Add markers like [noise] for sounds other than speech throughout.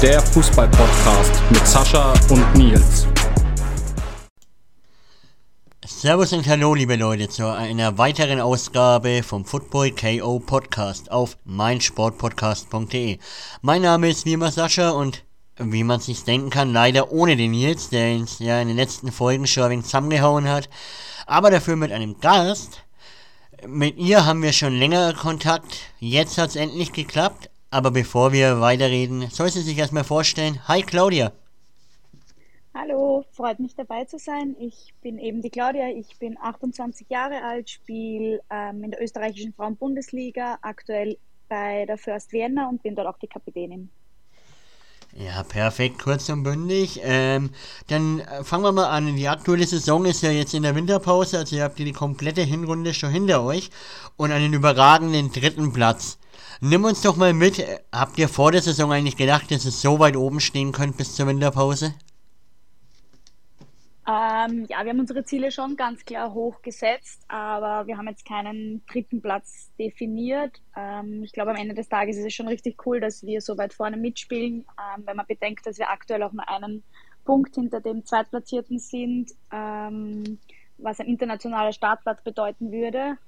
Der Fußball-Podcast mit Sascha und Nils. Servus und Hallo, liebe Leute, zu einer weiteren Ausgabe vom Football KO Podcast auf meinsportpodcast.de. Mein Name ist wie immer Sascha und wie man sich denken kann, leider ohne den Nils, der uns ja in den letzten Folgen schon ein wenig zusammengehauen hat, aber dafür mit einem Gast. Mit ihr haben wir schon länger Kontakt, jetzt hat es endlich geklappt, aber bevor wir weiterreden, soll sie sich erstmal vorstellen. Hi Claudia. Hallo, freut mich dabei zu sein. Ich bin eben die Claudia, ich bin 28 Jahre alt, spiele ähm, in der österreichischen Frauenbundesliga, aktuell bei der First Vienna und bin dort auch die Kapitänin. Ja, perfekt, kurz und bündig. Ähm, dann äh, fangen wir mal an. Die aktuelle Saison ist ja jetzt in der Winterpause, also ihr habt die komplette Hinrunde schon hinter euch und einen überragenden dritten Platz. Nimm uns doch mal mit. Habt ihr vor der Saison eigentlich gedacht, dass es so weit oben stehen könnt bis zur Winterpause? Ähm, ja, wir haben unsere Ziele schon ganz klar hochgesetzt, aber wir haben jetzt keinen dritten Platz definiert. Ähm, ich glaube, am Ende des Tages ist es schon richtig cool, dass wir so weit vorne mitspielen, ähm, wenn man bedenkt, dass wir aktuell auch nur einen Punkt hinter dem Zweitplatzierten sind, ähm, was ein internationaler Startplatz bedeuten würde.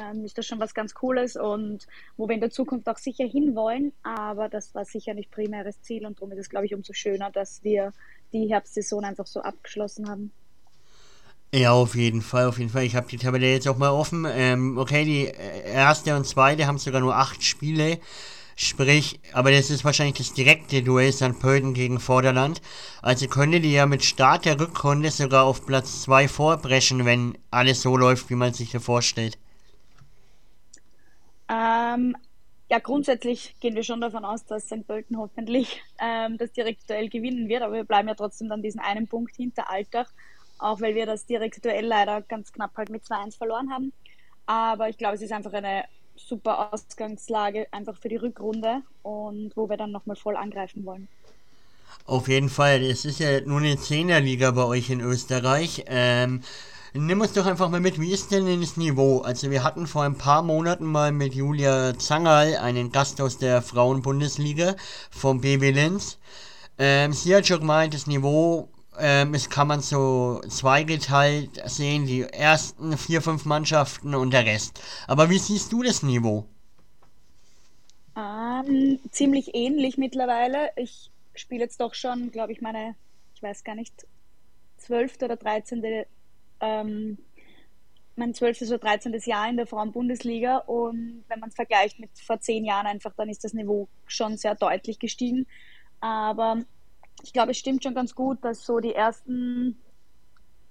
Ähm, ist das schon was ganz Cooles und wo wir in der Zukunft auch sicher hinwollen, aber das war sicher nicht primäres Ziel und darum ist es, glaube ich, umso schöner, dass wir die Herbstsaison einfach so abgeschlossen haben. Ja, auf jeden Fall, auf jeden Fall. Ich habe die Tabelle jetzt auch mal offen. Ähm, okay, die äh, erste und zweite haben sogar nur acht Spiele. Sprich, aber das ist wahrscheinlich das direkte Duell St. Pölten gegen Vorderland. Also könnte die ja mit Start der Rückrunde sogar auf Platz 2 vorbrechen, wenn alles so läuft, wie man sich das vorstellt. Ähm, ja, grundsätzlich gehen wir schon davon aus, dass St. Pölten hoffentlich ähm, das Direktuell gewinnen wird, aber wir bleiben ja trotzdem dann diesen einen Punkt hinter Altach, auch weil wir das Direktuell leider ganz knapp halt mit 2-1 verloren haben. Aber ich glaube, es ist einfach eine super Ausgangslage einfach für die Rückrunde und wo wir dann nochmal voll angreifen wollen. Auf jeden Fall, es ist ja nur eine Zehnerliga bei euch in Österreich. Ähm, Nimm uns doch einfach mal mit, wie ist denn das Niveau? Also wir hatten vor ein paar Monaten mal mit Julia Zangerl einen Gast aus der Frauenbundesliga vom BB Linz. Ähm, sie hat schon gemeint, das Niveau ähm, ist, kann man so zweigeteilt sehen, die ersten vier, fünf Mannschaften und der Rest. Aber wie siehst du das Niveau? Ähm, ziemlich ähnlich mittlerweile. Ich spiele jetzt doch schon, glaube ich, meine, ich weiß gar nicht, zwölfte oder dreizehnte ähm, mein 12. oder 13. Jahr in der Frauenbundesliga und wenn man es vergleicht mit vor zehn Jahren einfach, dann ist das Niveau schon sehr deutlich gestiegen. Aber ich glaube, es stimmt schon ganz gut, dass so die ersten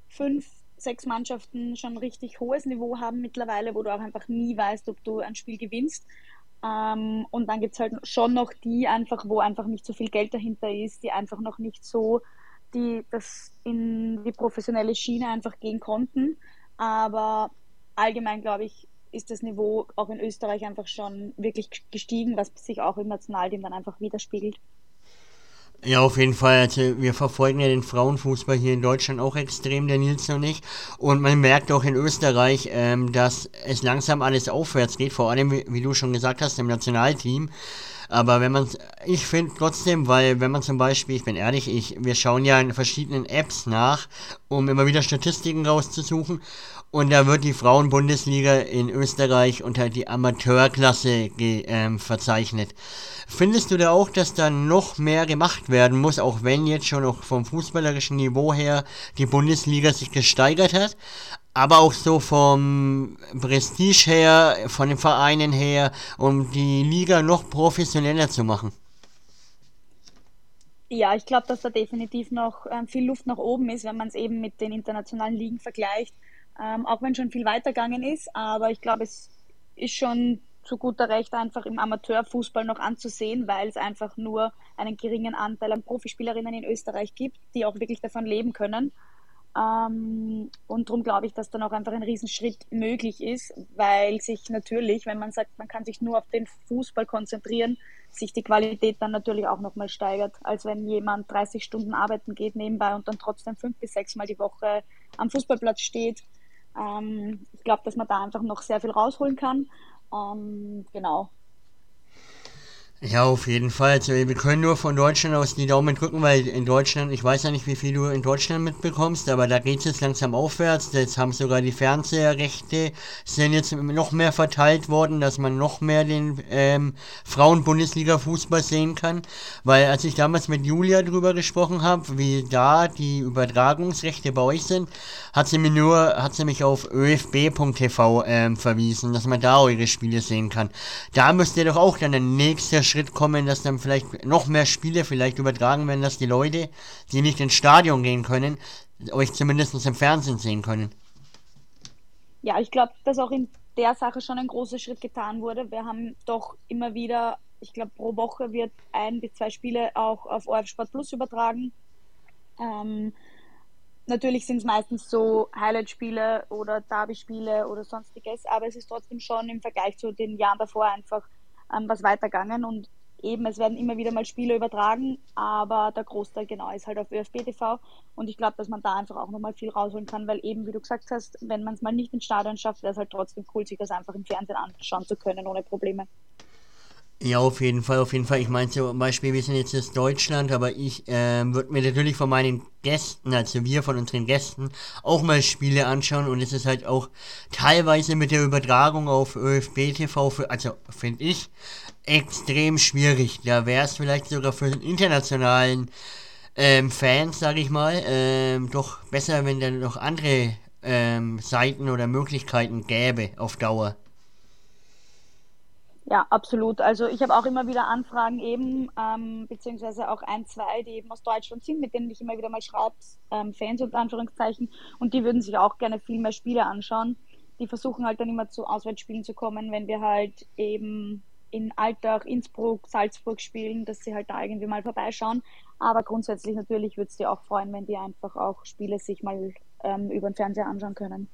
fünf, sechs Mannschaften schon richtig hohes Niveau haben mittlerweile, wo du auch einfach nie weißt, ob du ein Spiel gewinnst. Ähm, und dann gibt es halt schon noch die einfach, wo einfach nicht so viel Geld dahinter ist, die einfach noch nicht so die das in die professionelle Schiene einfach gehen konnten. Aber allgemein, glaube ich, ist das Niveau auch in Österreich einfach schon wirklich gestiegen, was sich auch im Nationalteam dann einfach widerspiegelt. Ja, auf jeden Fall. Also wir verfolgen ja den Frauenfußball hier in Deutschland auch extrem, der Nils und ich. Und man merkt auch in Österreich, ähm, dass es langsam alles aufwärts geht, vor allem, wie, wie du schon gesagt hast, im Nationalteam. Aber wenn man, ich finde trotzdem, weil wenn man zum Beispiel, ich bin ehrlich, ich, wir schauen ja in verschiedenen Apps nach, um immer wieder Statistiken rauszusuchen. Und da wird die Frauenbundesliga in Österreich unter die Amateurklasse ähm, verzeichnet. Findest du da auch, dass da noch mehr gemacht werden muss, auch wenn jetzt schon noch vom fußballerischen Niveau her die Bundesliga sich gesteigert hat? Aber auch so vom Prestige her, von den Vereinen her, um die Liga noch professioneller zu machen? Ja, ich glaube, dass da definitiv noch ähm, viel Luft nach oben ist, wenn man es eben mit den internationalen Ligen vergleicht. Ähm, auch wenn schon viel weitergegangen ist, aber ich glaube, es ist schon zu guter Recht einfach im Amateurfußball noch anzusehen, weil es einfach nur einen geringen Anteil an Profispielerinnen in Österreich gibt, die auch wirklich davon leben können. Ähm, und darum glaube ich, dass dann auch einfach ein Riesenschritt möglich ist, weil sich natürlich, wenn man sagt, man kann sich nur auf den Fußball konzentrieren, sich die Qualität dann natürlich auch nochmal steigert, als wenn jemand 30 Stunden arbeiten geht nebenbei und dann trotzdem fünf bis sechs Mal die Woche am Fußballplatz steht. Ähm, ich glaube, dass man da einfach noch sehr viel rausholen kann. Ähm, genau. Ja, auf jeden Fall. Also wir können nur von Deutschland aus die Daumen drücken, weil in Deutschland, ich weiß ja nicht, wie viel du in Deutschland mitbekommst, aber da geht es jetzt langsam aufwärts. Jetzt haben sogar die Fernseherrechte sind jetzt noch mehr verteilt worden, dass man noch mehr den ähm, Frauen-Bundesliga-Fußball sehen kann. Weil als ich damals mit Julia drüber gesprochen habe, wie da die Übertragungsrechte bei euch sind, hat sie mir nur, hat sie mich auf öfb.tv ähm, verwiesen, dass man da eure Spiele sehen kann. Da müsst ihr doch auch dann der nächste Schritt kommen, dass dann vielleicht noch mehr Spiele vielleicht übertragen werden, dass die Leute, die nicht ins Stadion gehen können, euch zumindest im Fernsehen sehen können. Ja, ich glaube, dass auch in der Sache schon ein großer Schritt getan wurde. Wir haben doch immer wieder, ich glaube, pro Woche wird ein bis zwei Spiele auch auf ORF Sport Plus übertragen. Ähm, natürlich sind es meistens so Highlight-Spiele oder Derby-Spiele oder sonstiges, aber es ist trotzdem schon im Vergleich zu den Jahren davor einfach ähm, was weitergegangen und eben, es werden immer wieder mal Spiele übertragen, aber der Großteil genau ist halt auf ÖFB TV und ich glaube, dass man da einfach auch nochmal viel rausholen kann, weil eben, wie du gesagt hast, wenn man es mal nicht ins Stadion schafft, wäre es halt trotzdem cool, sich das einfach im Fernsehen anschauen zu können, ohne Probleme. Ja, auf jeden Fall, auf jeden Fall. Ich meine zum Beispiel, wir sind jetzt in Deutschland, aber ich äh, würde mir natürlich von meinen Gästen, also wir von unseren Gästen, auch mal Spiele anschauen und es ist halt auch teilweise mit der Übertragung auf ÖFB TV, für, also finde ich, extrem schwierig. Da wäre es vielleicht sogar für den internationalen ähm, Fans, sage ich mal, ähm, doch besser, wenn dann noch andere ähm, Seiten oder Möglichkeiten gäbe auf Dauer. Ja, absolut. Also ich habe auch immer wieder Anfragen eben, ähm, beziehungsweise auch ein, zwei, die eben aus Deutschland sind, mit denen ich immer wieder mal schreibe, ähm, Fans unter Anführungszeichen, und die würden sich auch gerne viel mehr Spiele anschauen. Die versuchen halt dann immer zu Auswärtsspielen zu kommen, wenn wir halt eben in Alltag, Innsbruck, Salzburg spielen, dass sie halt da irgendwie mal vorbeischauen. Aber grundsätzlich natürlich würde es dir auch freuen, wenn die einfach auch Spiele sich mal ähm, über den Fernseher anschauen können.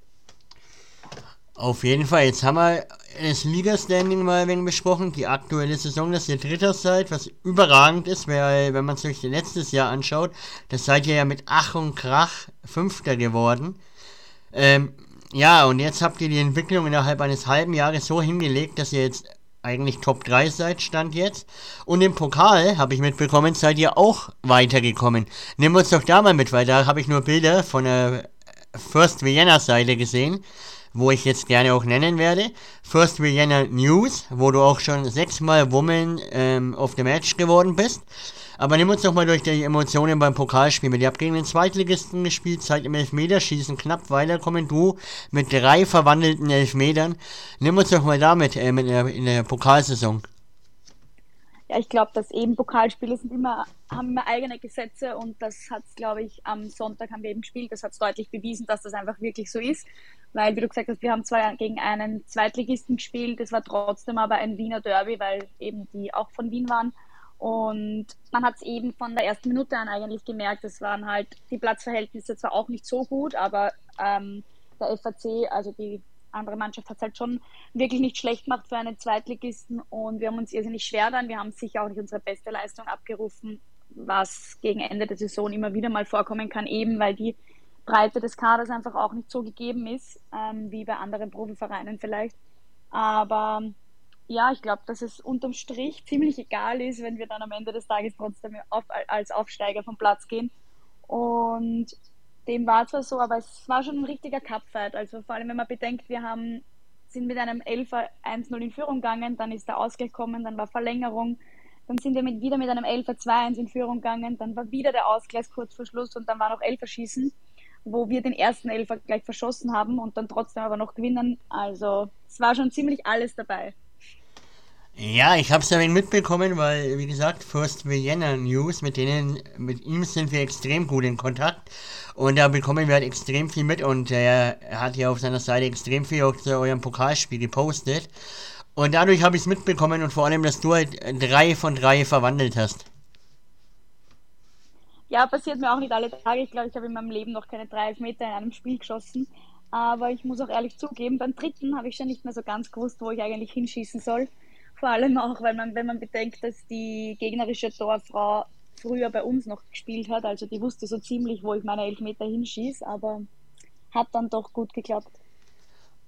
Auf jeden Fall, jetzt haben wir das Liga-Standing mal ein wenig besprochen, die aktuelle Saison, dass ihr Dritter seid, was überragend ist, weil wenn man sich letztes Jahr anschaut, das seid ihr ja mit Ach und Krach Fünfter geworden. Ähm, ja, und jetzt habt ihr die Entwicklung innerhalb eines halben Jahres so hingelegt, dass ihr jetzt eigentlich Top 3 seid, stand jetzt. Und im Pokal, habe ich mitbekommen, seid ihr auch weitergekommen. Nimm uns doch da mal mit, weil da habe ich nur Bilder von der First Vienna Seite gesehen wo ich jetzt gerne auch nennen werde. First Vienna News, wo du auch schon sechsmal Woman ähm, of the Match geworden bist. Aber nimm uns doch mal durch die Emotionen beim Pokalspiel Ihr habt gegen den Zweitligisten gespielt, seid im Elfmeterschießen knapp weiterkommen. Du mit drei verwandelten Elfmetern. Nimm uns doch mal damit äh, in, der, in der Pokalsaison. Ja, ich glaube, dass eben Pokalspiele sind immer, haben immer eigene Gesetze und das hat es, glaube ich, am Sonntag haben wir eben gespielt. Das hat es deutlich bewiesen, dass das einfach wirklich so ist. Weil, wie du gesagt hast, wir haben zwar gegen einen Zweitligisten gespielt, es war trotzdem aber ein Wiener Derby, weil eben die auch von Wien waren. Und man hat es eben von der ersten Minute an eigentlich gemerkt, es waren halt die Platzverhältnisse zwar auch nicht so gut, aber ähm, der FAC, also die andere Mannschaft hat es halt schon wirklich nicht schlecht gemacht für einen Zweitligisten und wir haben uns irrsinnig schwer dann. Wir haben sicher auch nicht unsere beste Leistung abgerufen, was gegen Ende der Saison immer wieder mal vorkommen kann, eben weil die Breite des Kaders einfach auch nicht so gegeben ist, ähm, wie bei anderen Profivereinen vielleicht. Aber ja, ich glaube, dass es unterm Strich ziemlich egal ist, wenn wir dann am Ende des Tages trotzdem auf, als Aufsteiger vom Platz gehen. Und dem war zwar so, aber es war schon ein richtiger Cupfight. Also vor allem, wenn man bedenkt, wir haben, sind mit einem 11er 1-0 in Führung gegangen, dann ist der Ausgleich gekommen, dann war Verlängerung, dann sind wir mit, wieder mit einem 11er 2-1 in Führung gegangen, dann war wieder der Ausgleich kurz vor Schluss und dann war noch Elferschießen, wo wir den ersten Elfer gleich verschossen haben und dann trotzdem aber noch gewinnen. Also es war schon ziemlich alles dabei. Ja, ich habe es ja mitbekommen, weil, wie gesagt, First Vienna News, mit denen, mit ihm sind wir extrem gut in Kontakt. Und da bekommen wir halt extrem viel mit und er hat ja auf seiner Seite extrem viel auch zu eurem Pokalspiel gepostet. Und dadurch habe ich es mitbekommen und vor allem, dass du halt drei von drei verwandelt hast. Ja, passiert mir auch nicht alle Tage. Ich glaube, ich habe in meinem Leben noch keine drei Meter in einem Spiel geschossen. Aber ich muss auch ehrlich zugeben, beim dritten habe ich schon nicht mehr so ganz gewusst, wo ich eigentlich hinschießen soll. Vor allem auch, weil man, wenn man bedenkt, dass die gegnerische Torfrau früher bei uns noch gespielt hat, also die wusste so ziemlich, wo ich meine Elfmeter hinschieße, aber hat dann doch gut geklappt.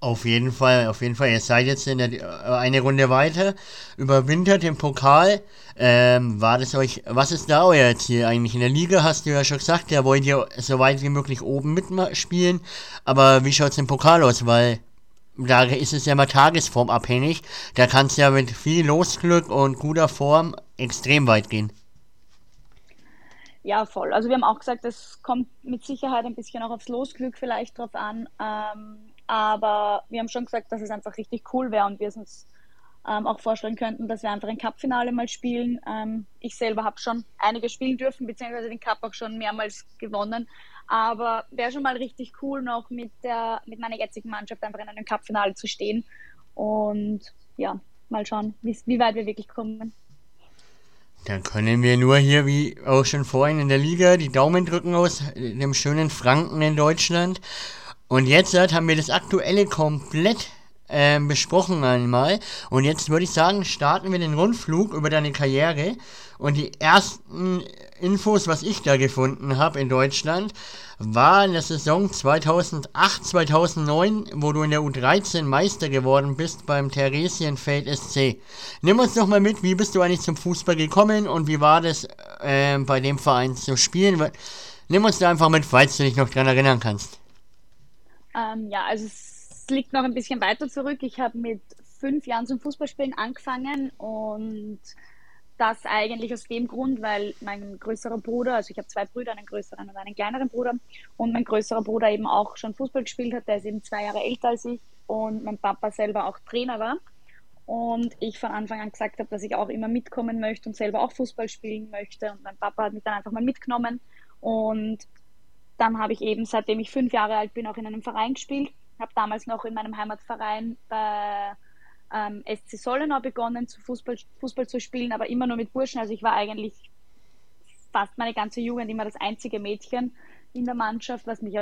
Auf jeden Fall, auf jeden Fall. Ihr seid jetzt in der, äh, eine Runde weiter, überwintert im Pokal. Ähm, war das euch, was ist da euer Ziel eigentlich? In der Liga hast du ja schon gesagt, da wollt ihr so weit wie möglich oben mitspielen. Aber wie schaut es im Pokal aus? Weil da ist es ja mal tagesformabhängig. Da kann es ja mit viel Losglück und guter Form extrem weit gehen. Ja, voll. Also wir haben auch gesagt, es kommt mit Sicherheit ein bisschen auch aufs Losglück vielleicht drauf an. Ähm, aber wir haben schon gesagt, dass es einfach richtig cool wäre und wir es uns ähm, auch vorstellen könnten, dass wir einfach ein Cup-Finale mal spielen. Ähm, ich selber habe schon einige spielen dürfen, beziehungsweise den Cup auch schon mehrmals gewonnen. Aber wäre schon mal richtig cool, noch mit, der, mit meiner jetzigen Mannschaft einfach in einem Cup-Finale zu stehen. Und ja, mal schauen, wie, wie weit wir wirklich kommen. Dann können wir nur hier, wie auch schon vorhin in der Liga, die Daumen drücken aus dem schönen Franken in Deutschland. Und jetzt haben wir das aktuelle komplett äh, besprochen einmal. Und jetzt würde ich sagen, starten wir den Rundflug über deine Karriere. Und die ersten Infos, was ich da gefunden habe in Deutschland, war in der Saison 2008, 2009, wo du in der U13 Meister geworden bist beim Theresienfeld SC. Nimm uns doch mal mit, wie bist du eigentlich zum Fußball gekommen und wie war das äh, bei dem Verein zu spielen? Nimm uns da einfach mit, falls du dich noch dran erinnern kannst. Ähm, ja, also es liegt noch ein bisschen weiter zurück. Ich habe mit fünf Jahren zum Fußballspielen angefangen und das eigentlich aus dem Grund, weil mein größerer Bruder, also ich habe zwei Brüder, einen größeren und einen kleineren Bruder, und mein größerer Bruder eben auch schon Fußball gespielt hat, der ist eben zwei Jahre älter als ich und mein Papa selber auch Trainer war. Und ich von Anfang an gesagt habe, dass ich auch immer mitkommen möchte und selber auch Fußball spielen möchte. Und mein Papa hat mich dann einfach mal mitgenommen. Und dann habe ich eben, seitdem ich fünf Jahre alt bin, auch in einem Verein gespielt. Habe damals noch in meinem Heimatverein bei ähm, SC Sollenau begonnen, zu Fußball, Fußball zu spielen, aber immer nur mit Burschen. Also ich war eigentlich fast meine ganze Jugend immer das einzige Mädchen in der Mannschaft, was mich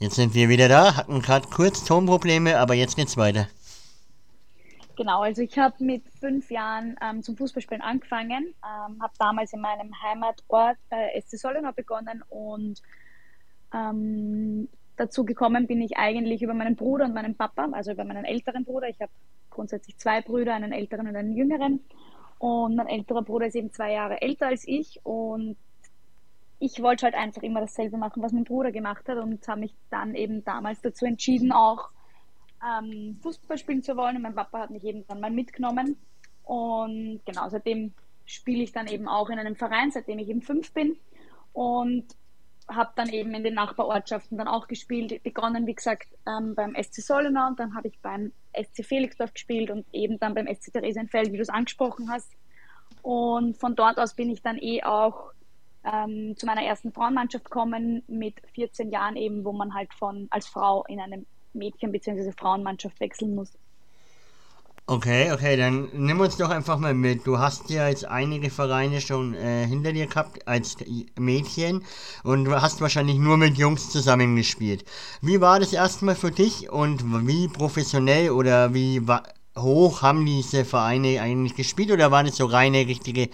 Jetzt sind wir wieder da, hatten gerade kurz Tonprobleme, aber jetzt geht's weiter. Genau, also ich habe mit fünf Jahren ähm, zum Fußballspielen angefangen, ähm, habe damals in meinem Heimatort äh, SC Sollenau begonnen und ähm, dazu gekommen bin ich eigentlich über meinen Bruder und meinen Papa, also über meinen älteren Bruder. Ich habe grundsätzlich zwei Brüder, einen älteren und einen jüngeren. Und mein älterer Bruder ist eben zwei Jahre älter als ich und ich wollte halt einfach immer dasselbe machen, was mein Bruder gemacht hat und habe mich dann eben damals dazu entschieden, auch ähm, Fußball spielen zu wollen. Und mein Papa hat mich eben dann mal mitgenommen. Und genau, seitdem spiele ich dann eben auch in einem Verein, seitdem ich eben fünf bin. Und habe dann eben in den Nachbarortschaften dann auch gespielt. Begonnen, wie gesagt, ähm, beim SC Sollenau und dann habe ich beim SC Felixdorf gespielt und eben dann beim SC Theresienfeld, wie du es angesprochen hast. Und von dort aus bin ich dann eh auch ähm, zu meiner ersten Frauenmannschaft gekommen mit 14 Jahren eben, wo man halt von als Frau in einem Mädchen- bzw. Frauenmannschaft wechseln muss. Okay, okay, dann nimm uns doch einfach mal mit. Du hast ja jetzt einige Vereine schon äh, hinter dir gehabt als Mädchen und du hast wahrscheinlich nur mit Jungs zusammengespielt. Wie war das erstmal für dich und wie professionell oder wie hoch haben diese Vereine eigentlich gespielt oder waren es so reine, richtige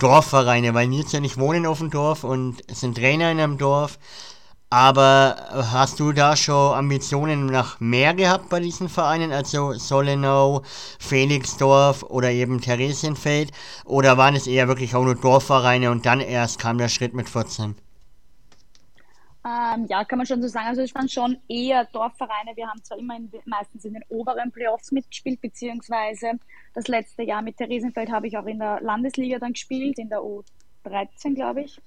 Dorfvereine? Weil Nils ja nicht wohnen auf dem Dorf und sind Trainer in einem Dorf. Aber hast du da schon Ambitionen nach mehr gehabt bei diesen Vereinen, also Solenau, Felixdorf oder eben Theresienfeld? Oder waren es eher wirklich auch nur Dorfvereine und dann erst kam der Schritt mit 14? Ähm, ja, kann man schon so sagen. Also es waren schon eher Dorfvereine. Wir haben zwar immer in, meistens in den oberen Playoffs mitgespielt, beziehungsweise das letzte Jahr mit Theresienfeld habe ich auch in der Landesliga dann gespielt, in der U13, glaube ich.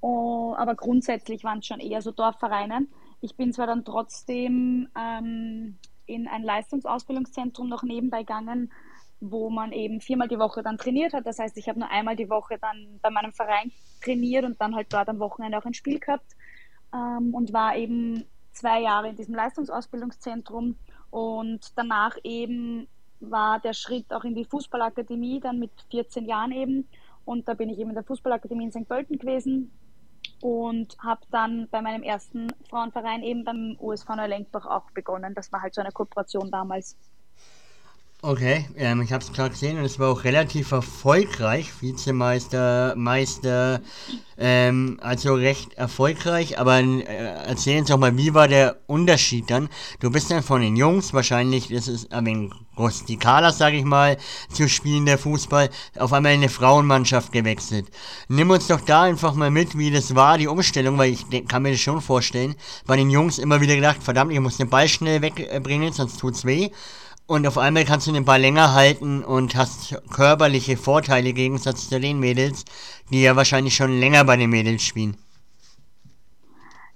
Oh, aber grundsätzlich waren es schon eher so Dorfvereine. Ich bin zwar dann trotzdem ähm, in ein Leistungsausbildungszentrum noch nebenbei gegangen, wo man eben viermal die Woche dann trainiert hat. Das heißt, ich habe nur einmal die Woche dann bei meinem Verein trainiert und dann halt dort am Wochenende auch ein Spiel gehabt ähm, und war eben zwei Jahre in diesem Leistungsausbildungszentrum und danach eben war der Schritt auch in die Fußballakademie, dann mit 14 Jahren eben. Und da bin ich eben in der Fußballakademie in St. Pölten gewesen, und habe dann bei meinem ersten Frauenverein eben beim USV Neulenkbach auch begonnen. Das war halt so eine Kooperation damals. Okay, ähm, ich habe es gerade gesehen und es war auch relativ erfolgreich, Vizemeister, Meister, ähm, also recht erfolgreich. Aber äh, erzähl uns doch mal, wie war der Unterschied dann? Du bist dann von den Jungs, wahrscheinlich, das ist ein wenig rustikaler, sag ich mal, zu spielen der Fußball, auf einmal in eine Frauenmannschaft gewechselt. Nimm uns doch da einfach mal mit, wie das war, die Umstellung, weil ich kann mir das schon vorstellen. Bei den Jungs immer wieder gedacht, verdammt, ich muss den Ball schnell wegbringen, sonst tut's weh. Und auf einmal kannst du den Ball länger halten und hast körperliche Vorteile im Gegensatz zu den Mädels, die ja wahrscheinlich schon länger bei den Mädels spielen.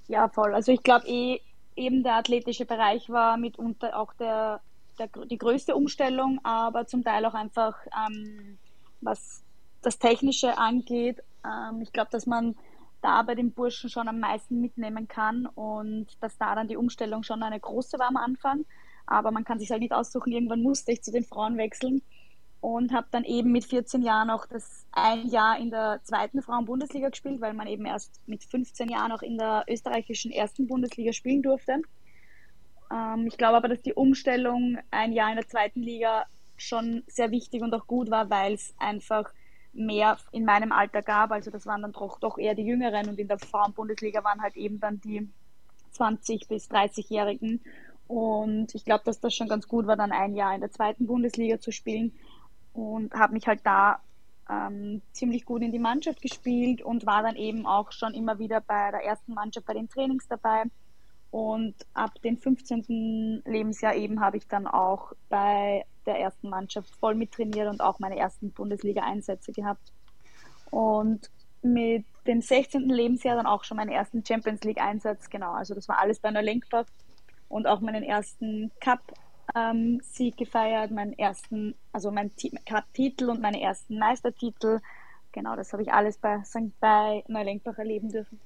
Ja, voll. Also ich glaube eh, eben der athletische Bereich war mitunter auch der, der, die größte Umstellung, aber zum Teil auch einfach, ähm, was das Technische angeht. Ähm, ich glaube, dass man da bei den Burschen schon am meisten mitnehmen kann und dass da dann die Umstellung schon eine große war am Anfang aber man kann sich halt nicht aussuchen. Irgendwann musste ich zu den Frauen wechseln und habe dann eben mit 14 Jahren auch das ein Jahr in der zweiten Frauen-Bundesliga gespielt, weil man eben erst mit 15 Jahren auch in der österreichischen ersten Bundesliga spielen durfte. Ähm, ich glaube aber, dass die Umstellung ein Jahr in der zweiten Liga schon sehr wichtig und auch gut war, weil es einfach mehr in meinem Alter gab. Also das waren dann doch, doch eher die Jüngeren und in der Frauen-Bundesliga waren halt eben dann die 20 bis 30-Jährigen. Und ich glaube, dass das schon ganz gut war, dann ein Jahr in der zweiten Bundesliga zu spielen und habe mich halt da ähm, ziemlich gut in die Mannschaft gespielt und war dann eben auch schon immer wieder bei der ersten Mannschaft bei den Trainings dabei. Und ab dem 15. Lebensjahr eben habe ich dann auch bei der ersten Mannschaft voll mittrainiert und auch meine ersten Bundesliga-Einsätze gehabt. Und mit dem 16. Lebensjahr dann auch schon meinen ersten Champions League-Einsatz, genau. Also das war alles bei einer Lenkbach und auch meinen ersten Cup-Sieg ähm, gefeiert, meinen ersten, also meinen Cup-Titel und meine ersten Meistertitel. Genau, das habe ich alles bei St. bei Neulenkbach erleben dürfen.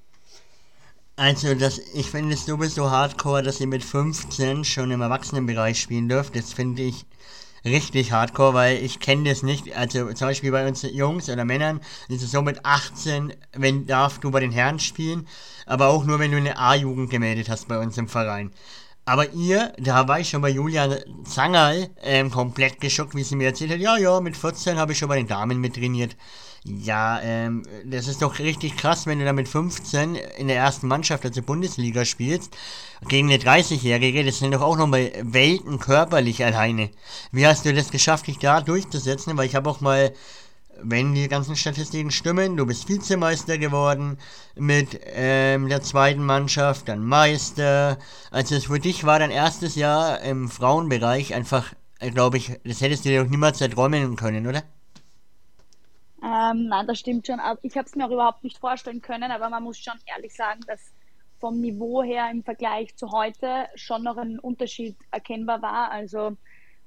Also, das, ich finde es sowieso hardcore, dass ihr mit 15 schon im Erwachsenenbereich spielen dürft. Das finde ich richtig hardcore, weil ich kenne das nicht. Also zum Beispiel bei uns Jungs oder Männern ist es so mit 18, wenn darfst du bei den Herren spielen, aber auch nur wenn du eine A-Jugend gemeldet hast bei uns im Verein. Aber ihr, da war ich schon bei Julia Zangerl ähm, komplett geschockt, wie sie mir erzählt hat, ja, ja, mit 14 habe ich schon bei den Damen mit trainiert. Ja, ähm, das ist doch richtig krass, wenn du da mit 15 in der ersten Mannschaft, also Bundesliga spielst, gegen eine 30-Jährige, das sind doch auch noch mal Welten körperlich alleine. Wie hast du das geschafft, dich da durchzusetzen? Weil ich habe auch mal wenn die ganzen Statistiken stimmen, du bist Vizemeister geworden mit ähm, der zweiten Mannschaft, dann Meister. Also für dich war dein erstes Jahr im Frauenbereich einfach, äh, glaube ich, das hättest du dir doch niemals erträumen können, oder? Ähm, nein, das stimmt schon. Ich habe es mir auch überhaupt nicht vorstellen können, aber man muss schon ehrlich sagen, dass vom Niveau her im Vergleich zu heute schon noch ein Unterschied erkennbar war. Also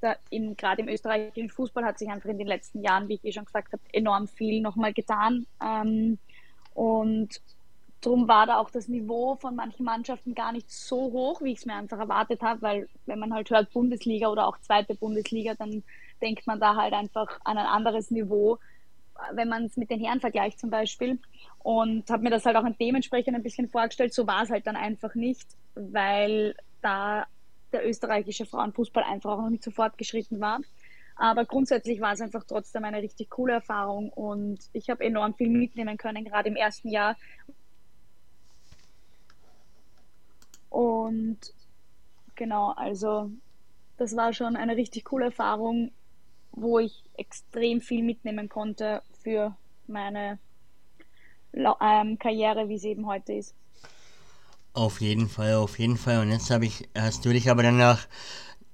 da in, gerade im österreichischen Fußball hat sich einfach in den letzten Jahren, wie ich eh schon gesagt habe, enorm viel nochmal getan. Ähm, und darum war da auch das Niveau von manchen Mannschaften gar nicht so hoch, wie ich es mir einfach erwartet habe, weil wenn man halt hört Bundesliga oder auch zweite Bundesliga, dann denkt man da halt einfach an ein anderes Niveau, wenn man es mit den Herren vergleicht zum Beispiel. Und habe mir das halt auch dementsprechend ein bisschen vorgestellt. So war es halt dann einfach nicht, weil da der österreichische Frauenfußball einfach auch noch nicht so fortgeschritten war. Aber grundsätzlich war es einfach trotzdem eine richtig coole Erfahrung und ich habe enorm viel mitnehmen können, gerade im ersten Jahr. Und genau, also das war schon eine richtig coole Erfahrung, wo ich extrem viel mitnehmen konnte für meine ähm, Karriere, wie sie eben heute ist. Auf jeden Fall, auf jeden Fall. Und jetzt habe ich, hast du dich aber dann nach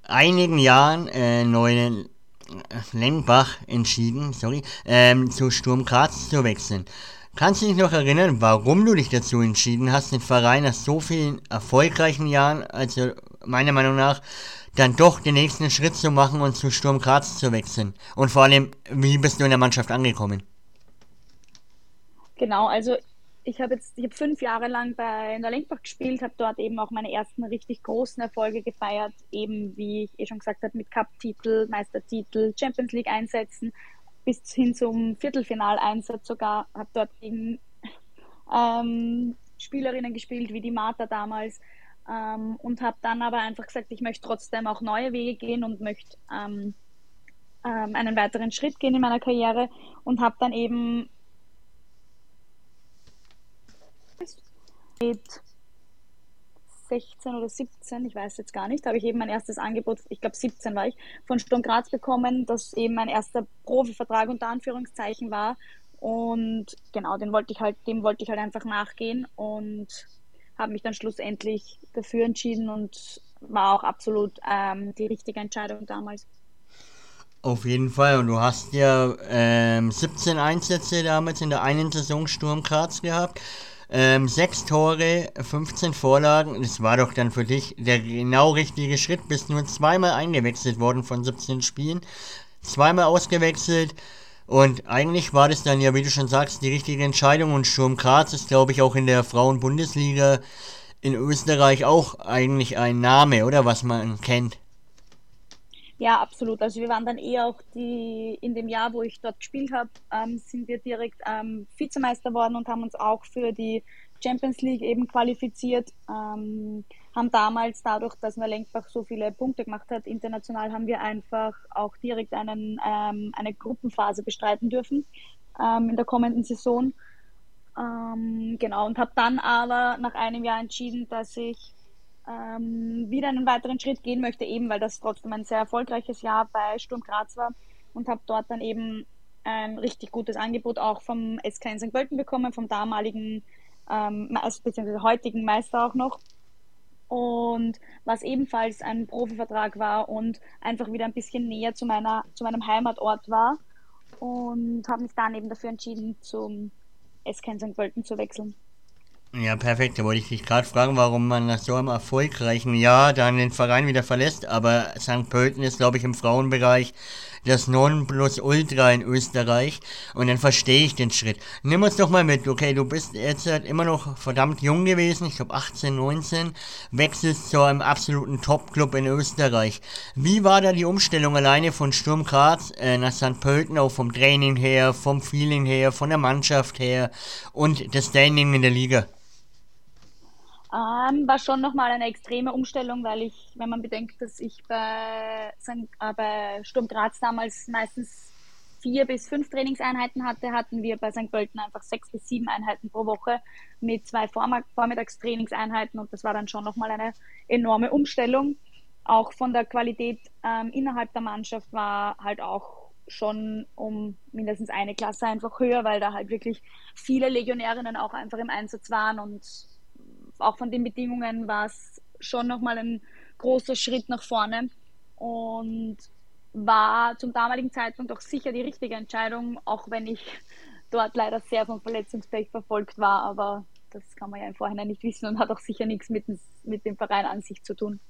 einigen Jahren äh, neuen äh, Lengbach entschieden, sorry, ähm, zu Sturm Graz zu wechseln. Kannst du dich noch erinnern, warum du dich dazu entschieden hast, den Verein nach so vielen erfolgreichen Jahren, also meiner Meinung nach, dann doch den nächsten Schritt zu machen und zu Sturm Graz zu wechseln? Und vor allem, wie bist du in der Mannschaft angekommen? Genau, also ich habe jetzt, ich habe fünf Jahre lang bei Lenkbach gespielt, habe dort eben auch meine ersten richtig großen Erfolge gefeiert, eben wie ich eh schon gesagt habe, mit Cup-Titel, Meistertitel, Champions League Einsätzen, bis hin zum Viertelfinal-Einsatz sogar, habe dort gegen ähm, Spielerinnen gespielt, wie die Martha damals, ähm, und habe dann aber einfach gesagt, ich möchte trotzdem auch neue Wege gehen und möchte ähm, ähm, einen weiteren Schritt gehen in meiner Karriere und habe dann eben mit 16 oder 17, ich weiß jetzt gar nicht, habe ich eben mein erstes Angebot, ich glaube 17 war ich, von Sturm Graz bekommen, das eben mein erster Profivertrag unter Anführungszeichen war. Und genau, den wollte ich halt, dem wollte ich halt einfach nachgehen und habe mich dann schlussendlich dafür entschieden und war auch absolut ähm, die richtige Entscheidung damals. Auf jeden Fall. Und du hast ja ähm, 17 Einsätze damals in der einen Saison Sturm Graz gehabt. Ähm, sechs Tore, 15 Vorlagen. Das war doch dann für dich der genau richtige Schritt. Bist nur zweimal eingewechselt worden von 17 Spielen. Zweimal ausgewechselt. Und eigentlich war das dann ja, wie du schon sagst, die richtige Entscheidung. Und Sturm Graz ist, glaube ich, auch in der Frauen-Bundesliga in Österreich auch eigentlich ein Name, oder was man kennt. Ja, absolut. Also wir waren dann eher auch die, in dem Jahr, wo ich dort gespielt habe, ähm, sind wir direkt ähm, Vizemeister worden und haben uns auch für die Champions League eben qualifiziert. Ähm, haben damals dadurch, dass Lenkbach so viele Punkte gemacht hat, international haben wir einfach auch direkt einen, ähm, eine Gruppenphase bestreiten dürfen ähm, in der kommenden Saison. Ähm, genau, und habe dann aber nach einem Jahr entschieden, dass ich ähm, wieder einen weiteren Schritt gehen möchte, eben weil das trotzdem ein sehr erfolgreiches Jahr bei Sturm Graz war und habe dort dann eben ein richtig gutes Angebot auch vom SK in St. Pölten bekommen, vom damaligen, ähm, also beziehungsweise heutigen Meister auch noch. Und was ebenfalls ein Profivertrag war und einfach wieder ein bisschen näher zu, meiner, zu meinem Heimatort war. Und habe mich dann eben dafür entschieden, zum SK in St. Pölten zu wechseln. Ja, perfekt. Da wollte ich dich gerade fragen, warum man nach so einem erfolgreichen Jahr dann den Verein wieder verlässt. Aber St. Pölten ist, glaube ich, im Frauenbereich das Nonplusultra in Österreich. Und dann verstehe ich den Schritt. Nimm uns doch mal mit. Okay, du bist jetzt halt immer noch verdammt jung gewesen. Ich glaube 18, 19. Wechselst zu einem absoluten Top-Club in Österreich. Wie war da die Umstellung alleine von Sturm Graz äh, nach St. Pölten, auch vom Training her, vom Feeling her, von der Mannschaft her und das Standing in der Liga? Ähm, war schon nochmal eine extreme Umstellung, weil ich, wenn man bedenkt, dass ich bei, äh, bei Sturm Graz damals meistens vier bis fünf Trainingseinheiten hatte, hatten wir bei St. Pölten einfach sechs bis sieben Einheiten pro Woche mit zwei Vormittagstrainingseinheiten und das war dann schon nochmal eine enorme Umstellung. Auch von der Qualität ähm, innerhalb der Mannschaft war halt auch schon um mindestens eine Klasse einfach höher, weil da halt wirklich viele Legionärinnen auch einfach im Einsatz waren und auch von den Bedingungen war es schon nochmal ein großer Schritt nach vorne und war zum damaligen Zeitpunkt auch sicher die richtige Entscheidung, auch wenn ich dort leider sehr vom Verletzungspech verfolgt war, aber das kann man ja im Vorhinein nicht wissen und hat auch sicher nichts mit, mit dem Verein an sich zu tun.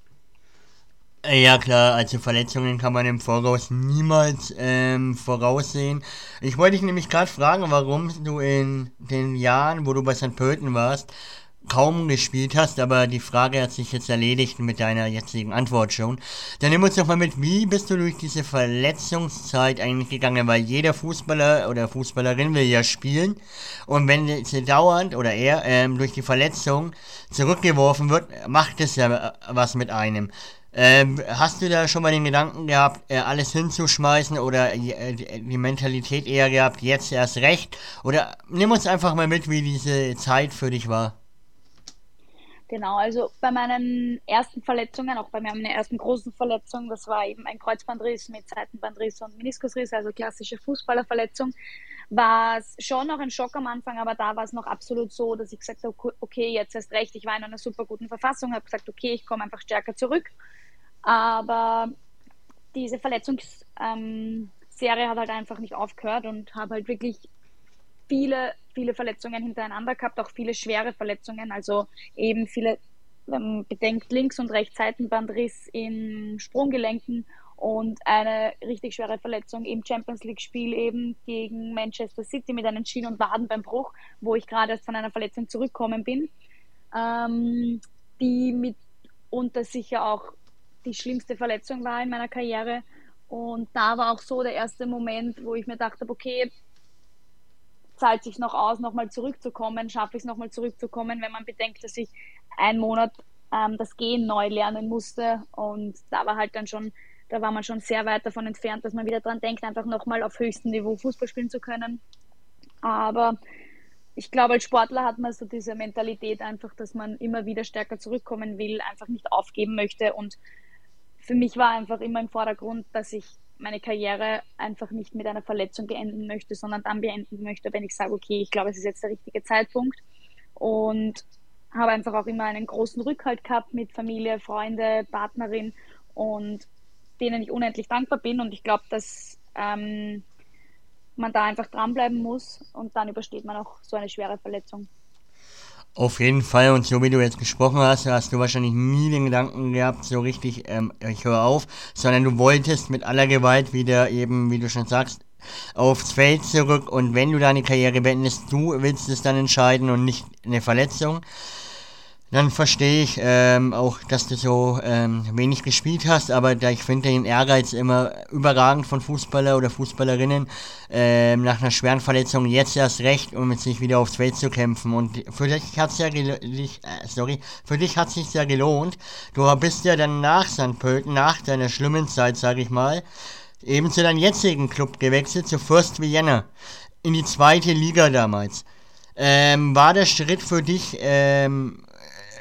Ja klar, also Verletzungen kann man im Voraus niemals ähm, voraussehen. Ich wollte dich nämlich gerade fragen, warum du in den Jahren, wo du bei St. Pölten warst, kaum gespielt hast, aber die Frage hat sich jetzt erledigt mit deiner jetzigen Antwort schon. Dann nimm uns doch mal mit, wie bist du durch diese Verletzungszeit eigentlich gegangen? Weil jeder Fußballer oder Fußballerin will ja spielen und wenn sie dauernd oder er ähm, durch die Verletzung zurückgeworfen wird, macht es ja was mit einem. Ähm, hast du da schon mal den Gedanken gehabt, äh, alles hinzuschmeißen oder äh, die Mentalität eher gehabt, jetzt erst recht? Oder nimm uns einfach mal mit, wie diese Zeit für dich war. Genau, also bei meinen ersten Verletzungen, auch bei meiner ersten großen Verletzung, das war eben ein Kreuzbandriss mit Seitenbandriss und Meniskusriss, also klassische Fußballerverletzung, war es schon noch ein Schock am Anfang, aber da war es noch absolut so, dass ich gesagt habe, okay, jetzt erst recht, ich war in einer super guten Verfassung, habe gesagt, okay, ich komme einfach stärker zurück. Aber diese Verletzungsserie ähm, hat halt einfach nicht aufgehört und habe halt wirklich viele, viele Verletzungen hintereinander gehabt, auch viele schwere Verletzungen, also eben viele, bedenkt, Links- und Rechtsseitenbandriss in Sprunggelenken und eine richtig schwere Verletzung im Champions League-Spiel eben gegen Manchester City mit einem Schien- und Wadenbeinbruch, wo ich gerade erst von einer Verletzung zurückgekommen bin, ähm, die mitunter sicher auch die schlimmste Verletzung war in meiner Karriere. Und da war auch so der erste Moment, wo ich mir dachte, okay, zahlt sich noch aus, nochmal zurückzukommen, schaffe ich es nochmal zurückzukommen, wenn man bedenkt, dass ich einen Monat ähm, das Gehen neu lernen musste. Und da war halt dann schon da war man schon sehr weit davon entfernt, dass man wieder daran denkt, einfach nochmal auf höchstem Niveau Fußball spielen zu können. Aber ich glaube, als Sportler hat man so diese Mentalität einfach, dass man immer wieder stärker zurückkommen will, einfach nicht aufgeben möchte. Und für mich war einfach immer im Vordergrund, dass ich meine Karriere einfach nicht mit einer Verletzung beenden möchte, sondern dann beenden möchte, wenn ich sage, okay, ich glaube, es ist jetzt der richtige Zeitpunkt. Und habe einfach auch immer einen großen Rückhalt gehabt mit Familie, Freunde, Partnerin und denen ich unendlich dankbar bin. Und ich glaube, dass ähm, man da einfach dranbleiben muss und dann übersteht man auch so eine schwere Verletzung. Auf jeden Fall, und so wie du jetzt gesprochen hast, hast du wahrscheinlich nie den Gedanken gehabt, so richtig, ähm, ich höre auf, sondern du wolltest mit aller Gewalt wieder eben, wie du schon sagst, aufs Feld zurück. Und wenn du deine Karriere beendest, du willst es dann entscheiden und nicht eine Verletzung dann verstehe ich ähm, auch, dass du so ähm, wenig gespielt hast, aber da ich finde den Ehrgeiz immer überragend von Fußballer oder Fußballerinnen, ähm, nach einer schweren Verletzung jetzt erst recht, um mit sich wieder aufs Feld zu kämpfen. Und für dich hat's ja dich, äh, sorry, für dich hat's sich ja gelohnt. Du bist ja dann nach St. Pölten, nach deiner schlimmen Zeit, sag ich mal, eben zu deinem jetzigen Club gewechselt, zu Fürst Vienna, in die zweite Liga damals. Ähm, war der Schritt für dich ähm,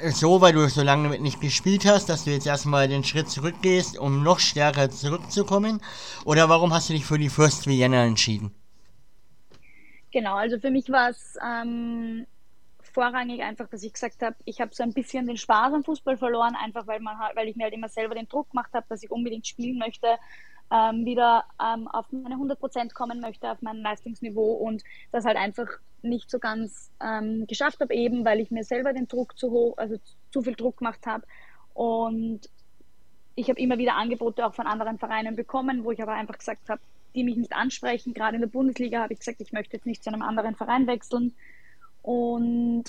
so, weil du so lange nicht gespielt hast, dass du jetzt erstmal den Schritt zurückgehst, um noch stärker zurückzukommen? Oder warum hast du dich für die First Vienna entschieden? Genau, also für mich war es ähm, vorrangig einfach, dass ich gesagt habe, ich habe so ein bisschen den Spaß am Fußball verloren, einfach weil, man, weil ich mir halt immer selber den Druck gemacht habe, dass ich unbedingt spielen möchte ähm, wieder ähm, auf meine 100% kommen möchte, auf mein Leistungsniveau und das halt einfach nicht so ganz ähm, geschafft habe, eben weil ich mir selber den Druck zu hoch, also zu viel Druck gemacht habe und ich habe immer wieder Angebote auch von anderen Vereinen bekommen, wo ich aber einfach gesagt habe, die mich nicht ansprechen. Gerade in der Bundesliga habe ich gesagt, ich möchte jetzt nicht zu einem anderen Verein wechseln und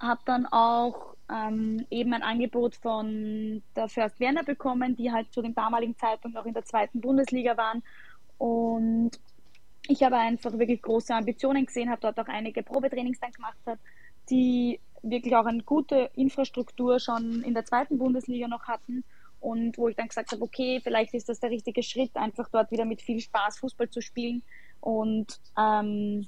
habe dann auch ähm, eben ein Angebot von der First Werner bekommen, die halt zu dem damaligen Zeitpunkt auch in der zweiten Bundesliga waren. Und ich habe einfach wirklich große Ambitionen gesehen, habe dort auch einige Probetrainings dann gemacht, habe, die wirklich auch eine gute Infrastruktur schon in der zweiten Bundesliga noch hatten und wo ich dann gesagt habe, okay, vielleicht ist das der richtige Schritt, einfach dort wieder mit viel Spaß Fußball zu spielen und ähm,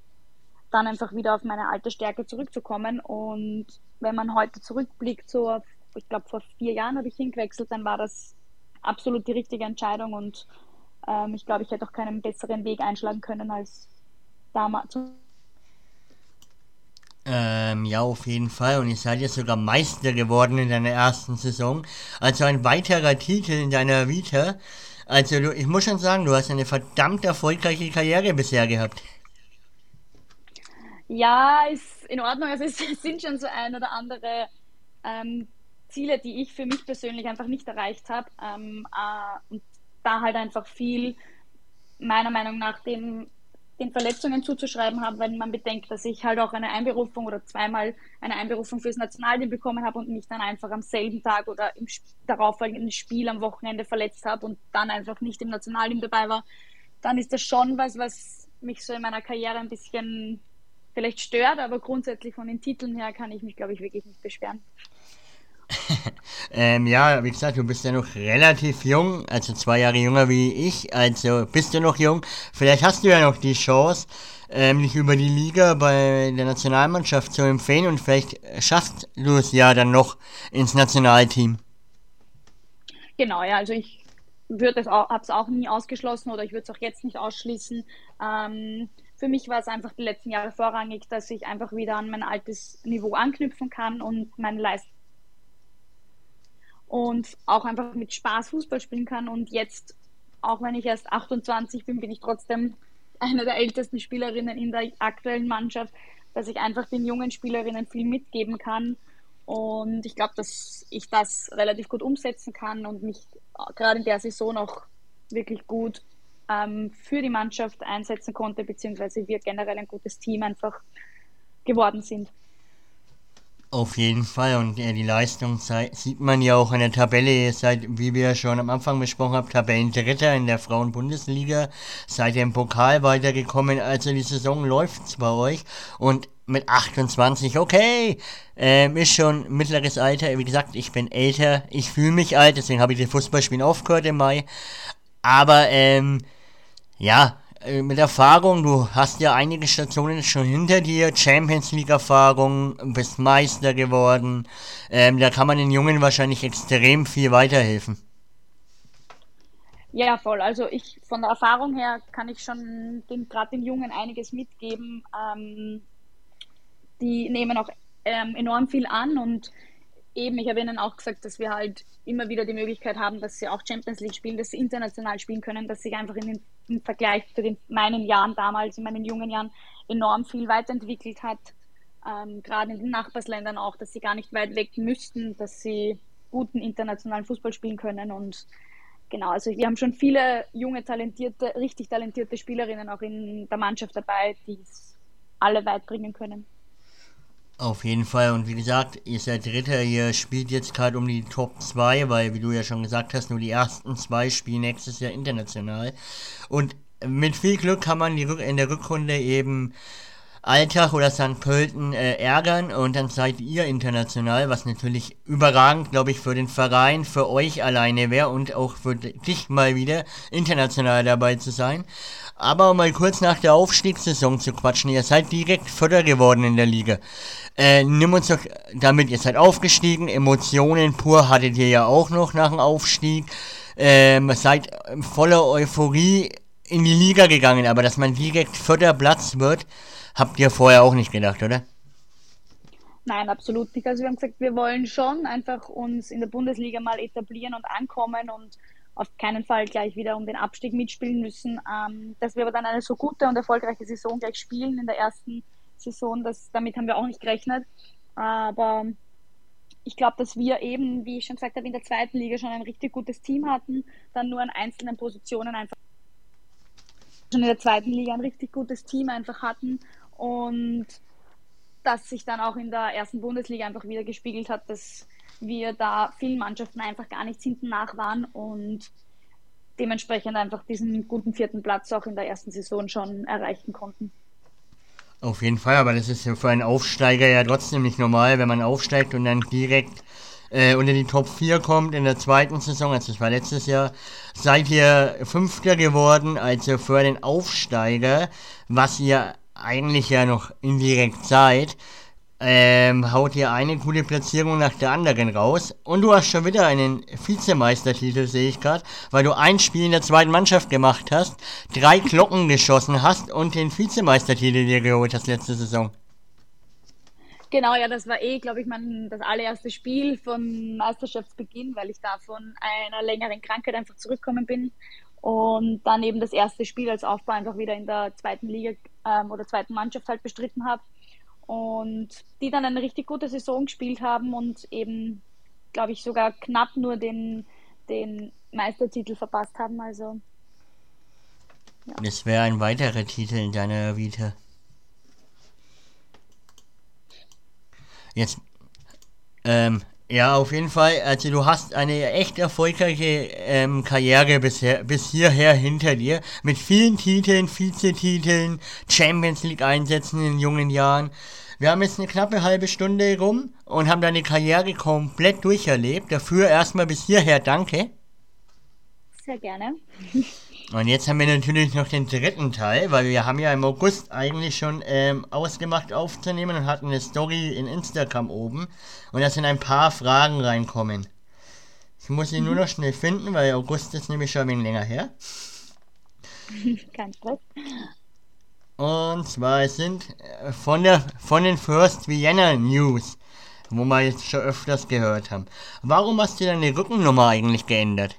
dann einfach wieder auf meine alte Stärke zurückzukommen. Und wenn man heute zurückblickt, so, ich glaube, vor vier Jahren habe ich hingewechselt, dann war das absolut die richtige Entscheidung und ähm, ich glaube, ich hätte auch keinen besseren Weg einschlagen können als damals. Ähm, ja, auf jeden Fall. Und ihr seid jetzt sogar Meister geworden in deiner ersten Saison. Also ein weiterer Titel in deiner Vita. Also du, ich muss schon sagen, du hast eine verdammt erfolgreiche Karriere bisher gehabt. Ja, ist in Ordnung. Also es [laughs] sind schon so ein oder andere ähm, Ziele, die ich für mich persönlich einfach nicht erreicht habe. Ähm, äh, und da halt einfach viel meiner Meinung nach dem, den Verletzungen zuzuschreiben habe, wenn man bedenkt, dass ich halt auch eine Einberufung oder zweimal eine Einberufung fürs Nationalteam bekommen habe und mich dann einfach am selben Tag oder im darauffolgenden Spiel am Wochenende verletzt habe und dann einfach nicht im Nationalteam dabei war, dann ist das schon was, was mich so in meiner Karriere ein bisschen vielleicht stört, aber grundsätzlich von den Titeln her kann ich mich, glaube ich, wirklich nicht beschweren. [laughs] ähm, ja, wie gesagt, du bist ja noch relativ jung, also zwei Jahre jünger wie ich, also bist du noch jung. Vielleicht hast du ja noch die Chance, ähm, dich über die Liga bei der Nationalmannschaft zu empfehlen und vielleicht schaffst du es ja dann noch ins Nationalteam. Genau, ja, also ich würde es auch, habe es auch nie ausgeschlossen oder ich würde es auch jetzt nicht ausschließen. Ähm, für mich war es einfach die letzten Jahre vorrangig, dass ich einfach wieder an mein altes Niveau anknüpfen kann und meine Leistung und auch einfach mit Spaß Fußball spielen kann. Und jetzt, auch wenn ich erst 28 bin, bin ich trotzdem eine der ältesten Spielerinnen in der aktuellen Mannschaft, dass ich einfach den jungen Spielerinnen viel mitgeben kann. Und ich glaube, dass ich das relativ gut umsetzen kann und mich gerade in der Saison auch wirklich gut ähm, für die Mannschaft einsetzen konnte, beziehungsweise wir generell ein gutes Team einfach geworden sind. Auf jeden Fall und äh, die Leistung sieht man ja auch in der Tabelle. Ihr seid, wie wir schon am Anfang besprochen haben, Tabellendritter in der Frauen-Bundesliga. Seid ihr im Pokal weitergekommen, also die Saison läuft bei euch und mit 28, okay, ähm, ist schon mittleres Alter. Wie gesagt, ich bin älter, ich fühle mich alt, deswegen habe ich das Fußballspielen aufgehört im Mai. Aber, ähm, ja, mit Erfahrung, du hast ja einige Stationen schon hinter dir, Champions League Erfahrung, bist Meister geworden. Ähm, da kann man den Jungen wahrscheinlich extrem viel weiterhelfen. Ja, voll. Also ich von der Erfahrung her kann ich schon gerade den Jungen einiges mitgeben. Ähm, die nehmen auch ähm, enorm viel an und eben, ich habe ihnen auch gesagt, dass wir halt immer wieder die Möglichkeit haben, dass sie auch Champions League spielen, dass sie international spielen können, dass sich einfach in den, im Vergleich zu den, meinen Jahren damals, in meinen jungen Jahren, enorm viel weiterentwickelt hat. Ähm, gerade in den Nachbarsländern auch, dass sie gar nicht weit weg müssten, dass sie guten internationalen Fußball spielen können und genau, also wir haben schon viele junge, talentierte, richtig talentierte Spielerinnen auch in der Mannschaft dabei, die es alle weit bringen können. Auf jeden Fall. Und wie gesagt, ihr seid Dritter, ihr spielt jetzt gerade um die Top 2, weil, wie du ja schon gesagt hast, nur die ersten zwei spielen nächstes Jahr international. Und mit viel Glück kann man die in der Rückrunde eben Alltag oder St. Pölten äh, ärgern und dann seid ihr international, was natürlich überragend, glaube ich, für den Verein, für euch alleine wäre und auch für dich mal wieder international dabei zu sein. Aber mal kurz nach der Aufstiegssaison zu quatschen, ihr seid direkt Vierter geworden in der Liga. Äh, nimm uns doch damit, ihr seid aufgestiegen, Emotionen pur hattet ihr ja auch noch nach dem Aufstieg. Ähm, seid voller Euphorie in die Liga gegangen, aber dass man direkt vierter Platz wird, Habt ihr vorher auch nicht gedacht, oder? Nein, absolut nicht. Also wir haben gesagt, wir wollen schon einfach uns in der Bundesliga mal etablieren und ankommen und auf keinen Fall gleich wieder um den Abstieg mitspielen müssen. Ähm, dass wir aber dann eine so gute und erfolgreiche Saison gleich spielen in der ersten Saison, das, damit haben wir auch nicht gerechnet. Aber ich glaube, dass wir eben, wie ich schon gesagt habe, in der zweiten Liga schon ein richtig gutes Team hatten, dann nur an einzelnen Positionen einfach schon in der zweiten Liga ein richtig gutes Team einfach hatten und das sich dann auch in der ersten Bundesliga einfach wieder gespiegelt hat, dass wir da vielen Mannschaften einfach gar nichts hinten nach waren und dementsprechend einfach diesen guten vierten Platz auch in der ersten Saison schon erreichen konnten. Auf jeden Fall, aber das ist ja für einen Aufsteiger ja trotzdem nicht normal, wenn man aufsteigt und dann direkt äh, unter die Top 4 kommt in der zweiten Saison, also das war letztes Jahr, seid ihr Fünfter geworden, also für den Aufsteiger, was ihr eigentlich ja noch indirekt seid, ähm, haut ihr eine gute Platzierung nach der anderen raus. Und du hast schon wieder einen Vizemeistertitel, sehe ich gerade, weil du ein Spiel in der zweiten Mannschaft gemacht hast, drei Glocken geschossen hast und den Vizemeistertitel dir geholt hast letzte Saison. Genau, ja, das war eh, glaube ich, mein, das allererste Spiel von Meisterschaftsbeginn, weil ich da von einer längeren Krankheit einfach zurückgekommen bin und dann eben das erste Spiel als Aufbau einfach wieder in der zweiten Liga ähm, oder zweiten Mannschaft halt bestritten habe und die dann eine richtig gute Saison gespielt haben und eben, glaube ich, sogar knapp nur den, den Meistertitel verpasst haben. Also ja. Das wäre ein weiterer Titel in deiner Vita. Jetzt, ähm, ja, auf jeden Fall. Also du hast eine echt erfolgreiche ähm, Karriere bisher, bis hierher hinter dir. Mit vielen Titeln, Vizetiteln, Champions League Einsätzen in jungen Jahren. Wir haben jetzt eine knappe halbe Stunde rum und haben deine Karriere komplett durcherlebt. Dafür erstmal bis hierher danke. Sehr gerne. Und jetzt haben wir natürlich noch den dritten Teil, weil wir haben ja im August eigentlich schon ähm, ausgemacht aufzunehmen und hatten eine Story in Instagram oben. Und da sind ein paar Fragen reinkommen. Ich muss sie mhm. nur noch schnell finden, weil August ist nämlich schon ein wenig länger her. [laughs] Kein Stress. Und zwar sind äh, von, der, von den First Vienna News, wo wir jetzt schon öfters gehört haben. Warum hast du deine Rückennummer eigentlich geändert?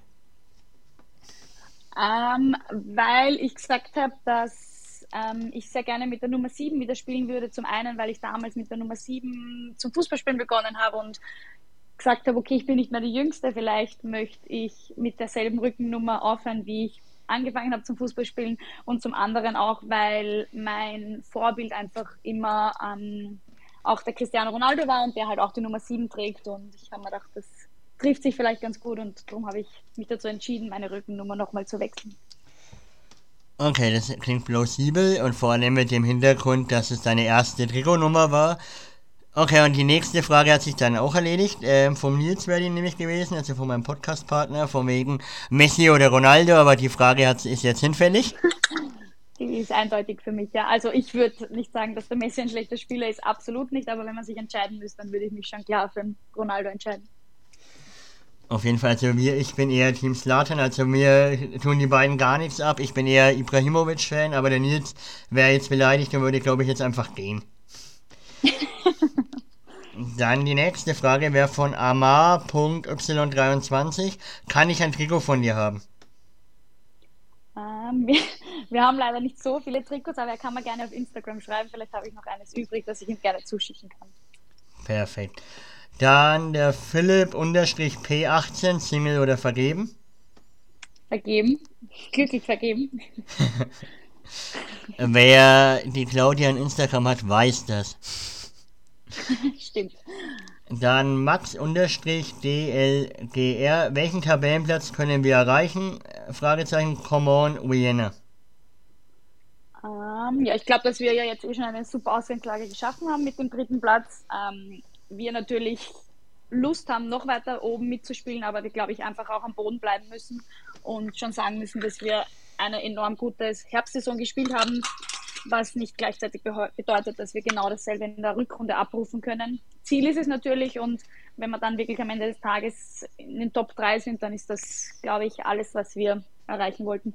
Ähm, weil ich gesagt habe, dass ähm, ich sehr gerne mit der Nummer 7 wieder spielen würde. Zum einen, weil ich damals mit der Nummer 7 zum Fußballspielen begonnen habe und gesagt habe, okay, ich bin nicht mehr die Jüngste, vielleicht möchte ich mit derselben Rückennummer aufhören, wie ich angefangen habe zum Fußballspielen. Und zum anderen auch, weil mein Vorbild einfach immer ähm, auch der Cristiano Ronaldo war und der halt auch die Nummer 7 trägt. Und ich habe mir gedacht, das trifft sich vielleicht ganz gut und darum habe ich mich dazu entschieden, meine Rückennummer nochmal zu wechseln. Okay, das klingt plausibel und vor allem mit dem Hintergrund, dass es deine erste Trikotnummer war. Okay, und die nächste Frage hat sich dann auch erledigt. Ähm, vom Nils wäre die nämlich gewesen, also von meinem Podcast-Partner, von wegen Messi oder Ronaldo, aber die Frage hat, ist jetzt hinfällig. [laughs] Die ist eindeutig für mich, ja. Also ich würde nicht sagen, dass der Messi ein schlechter Spieler ist, absolut nicht, aber wenn man sich entscheiden müsste, dann würde ich mich schon klar für Ronaldo entscheiden. Auf jeden Fall, also mir, ich bin eher Team Slatan, also mir tun die beiden gar nichts ab. Ich bin eher Ibrahimovic-Fan, aber der Nils wäre jetzt beleidigt und würde, glaube ich, jetzt einfach gehen. [laughs] Dann die nächste Frage wäre von amar.y23. Kann ich ein Trikot von dir haben? Ähm, wir, wir, haben leider nicht so viele Trikots, aber er kann mir gerne auf Instagram schreiben. Vielleicht habe ich noch eines übrig, das ich ihm gerne zuschicken kann. Perfekt. Dann der Philipp-P18, Single oder vergeben? Vergeben. Glücklich vergeben. [laughs] Wer die Claudia in Instagram hat, weiß das. [laughs] Stimmt. Dann Max-DLGR. Welchen Tabellenplatz können wir erreichen? Fragezeichen, come on, Vienna. Ähm, ja, ich glaube, dass wir ja jetzt eh schon eine super Ausgangslage geschaffen haben mit dem dritten Platz. Ähm, wir natürlich Lust haben, noch weiter oben mitzuspielen, aber wir, glaube ich, einfach auch am Boden bleiben müssen und schon sagen müssen, dass wir eine enorm gute Herbstsaison gespielt haben, was nicht gleichzeitig bedeutet, dass wir genau dasselbe in der Rückrunde abrufen können. Ziel ist es natürlich und wenn wir dann wirklich am Ende des Tages in den Top 3 sind, dann ist das, glaube ich, alles, was wir erreichen wollten.